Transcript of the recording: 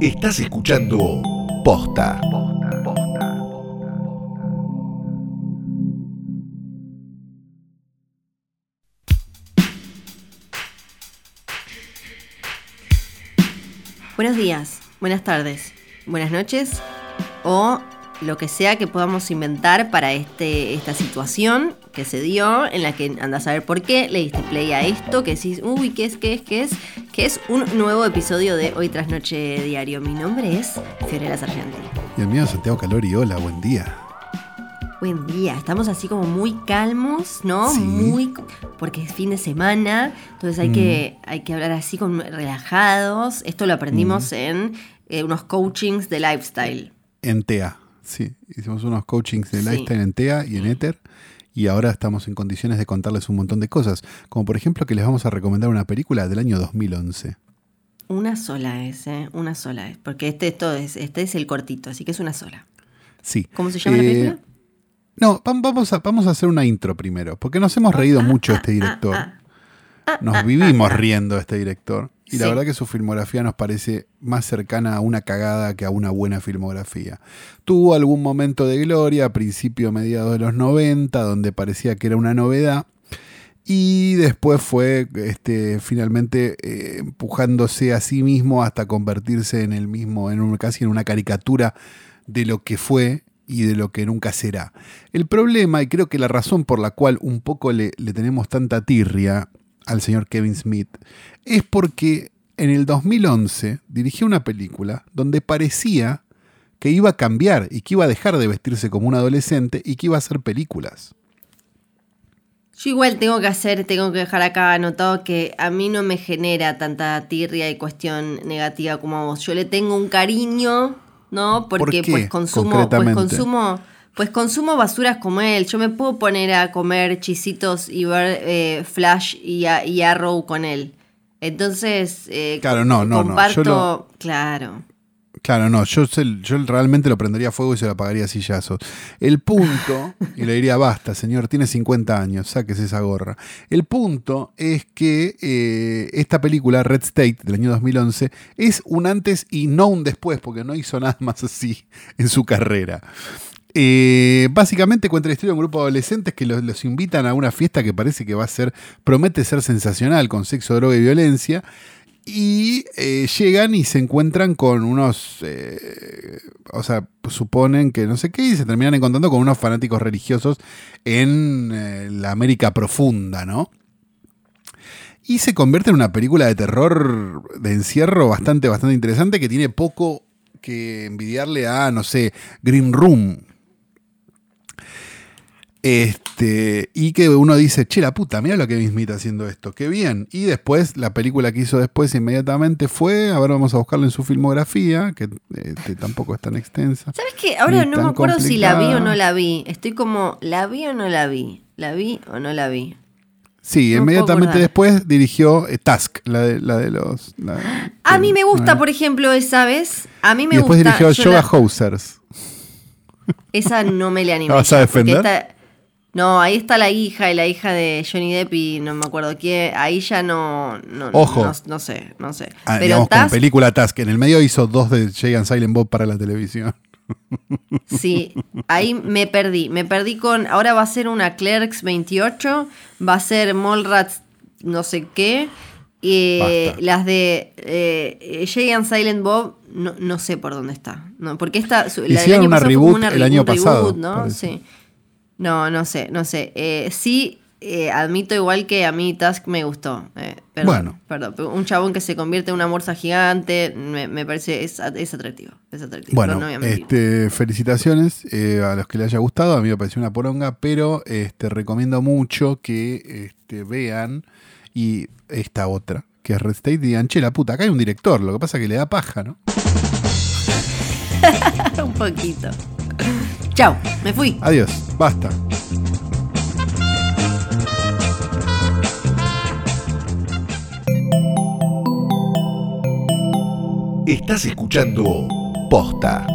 Estás escuchando Posta. Buenos días, buenas tardes, buenas noches o lo que sea que podamos inventar para este, esta situación que se dio, en la que andas a ver por qué, le diste play a esto, que decís, uy, ¿qué es, qué es, qué es? Que es un nuevo episodio de Hoy tras Noche Diario. Mi nombre es Fiorella Sargenti. Y el mío es Santiago Calori, hola, buen día. Buen día, estamos así como muy calmos, ¿no? Sí. Muy porque es fin de semana, entonces hay que hay que hablar así con relajados. Esto lo aprendimos en eh, unos coachings de lifestyle. En TEA, sí. Hicimos unos coachings de Sí. lifestyle en TEA y en Ether. Y ahora estamos en condiciones de contarles un montón de cosas. Como por ejemplo que les vamos a recomendar una película del año 2011. Una sola es, ¿eh? Una sola es, porque este esto es este es el cortito, así que es una sola. Sí. ¿Cómo se llama la Eh, película? No, vam- vamos a, vamos a hacer una intro primero, porque nos hemos reído mucho de este director. Nos vivimos riendo de este director. Y la verdad que su filmografía nos parece más cercana a una cagada que a una buena filmografía. Tuvo algún momento de gloria a principio mediados de los 90, donde parecía que era una novedad. Y después fue este, finalmente eh, empujándose a sí mismo hasta convertirse en el mismo, en un, casi en una caricatura de lo que fue y de lo que nunca será. El problema, y creo que la razón por la cual un poco le, le tenemos tanta tirria al señor Kevin Smith, es porque en el 2011 dirigió una película donde parecía que iba a cambiar y que iba a dejar de vestirse como un adolescente y que iba a hacer películas. Yo igual tengo que hacer, tengo que dejar acá anotado que a mí no me genera tanta tirria y cuestión negativa como a vos. Yo le tengo un cariño, ¿no? Porque qué, pues consumo, pues consumo, pues consumo basuras como él. Yo me puedo poner a comer chisitos y ver eh, Flash y, a- y Arrow con él. Entonces, eh, Claro, no, no, no, yo comparto, lo- claro. Claro, no, yo, yo realmente lo prendería a fuego y se lo apagaría a sillazos. El punto, y le diría, basta, señor, tiene 50 años, sáquese esa gorra. El punto es que eh, esta película, Red State, del año 2011, es un antes y no un después, porque no hizo nada más así en su carrera. Eh, básicamente cuenta la historia de un grupo de adolescentes que los, invitan a una fiesta que parece que va a ser, promete ser sensacional, con sexo, droga y violencia. Y eh, llegan y se encuentran con unos, eh, o sea, suponen que no sé qué, y se terminan encontrando con unos fanáticos religiosos en la América profunda, ¿no? Y se convierte en una película de terror de encierro bastante, bastante interesante que tiene poco que envidiarle a, no sé, Green Room. Este, y que uno dice, che, la puta, mira lo que Kevin Smith haciendo esto, qué bien. Y después, la película que hizo después inmediatamente fue, ahora vamos a buscarlo en su filmografía, que este, tampoco es tan extensa. ¿Sabes qué? Ahora no me acuerdo si la vi o no la vi. Estoy como, ¿la vi o no la vi? ¿La vi o no la vi? Sí, No inmediatamente después dirigió eh, Task, la de, la de los... la- A mí me gusta, ¿no? por ejemplo, esa vez. A mí me Y después gusta. dirigió yo Yoga la- Hosers. esa no me le animé. ¿La vas a defender? No, ahí está la hija y la hija de Johnny Depp y no me acuerdo quién. Ahí ya no. no Ojo. No, no sé, no sé. Ah, Pero digamos, con película Task. En el medio hizo dos de Jay and Silent Bob para la televisión. sí, ahí me perdí. Me perdí con. Ahora va a ser una Clerks 28, va a ser Mallrats no sé qué. Y Basta. las de eh, Jay and Silent Bob, no, no sé por dónde está. No, porque esta, la del Hicieron año una pasado reboot una el año un reboot, pasado, ¿no? parece. Sí. No, no sé, no sé. Eh, sí, eh, admito igual que a mí Task me gustó. Eh, perdón, Bueno. perdón. pero Un chabón que se convierte en una morsa gigante me, me parece es, es atractivo. Es atractivo. Bueno, no, este, felicitaciones eh, a los que les haya gustado. A mí me pareció una poronga, pero este, recomiendo mucho que este, vean y esta otra, que es Red State, y digan, che, la puta, acá hay un director, lo que pasa es que le da paja, ¿no? un poquito. Chao, me fui. Adiós, basta. Estás escuchando Posta.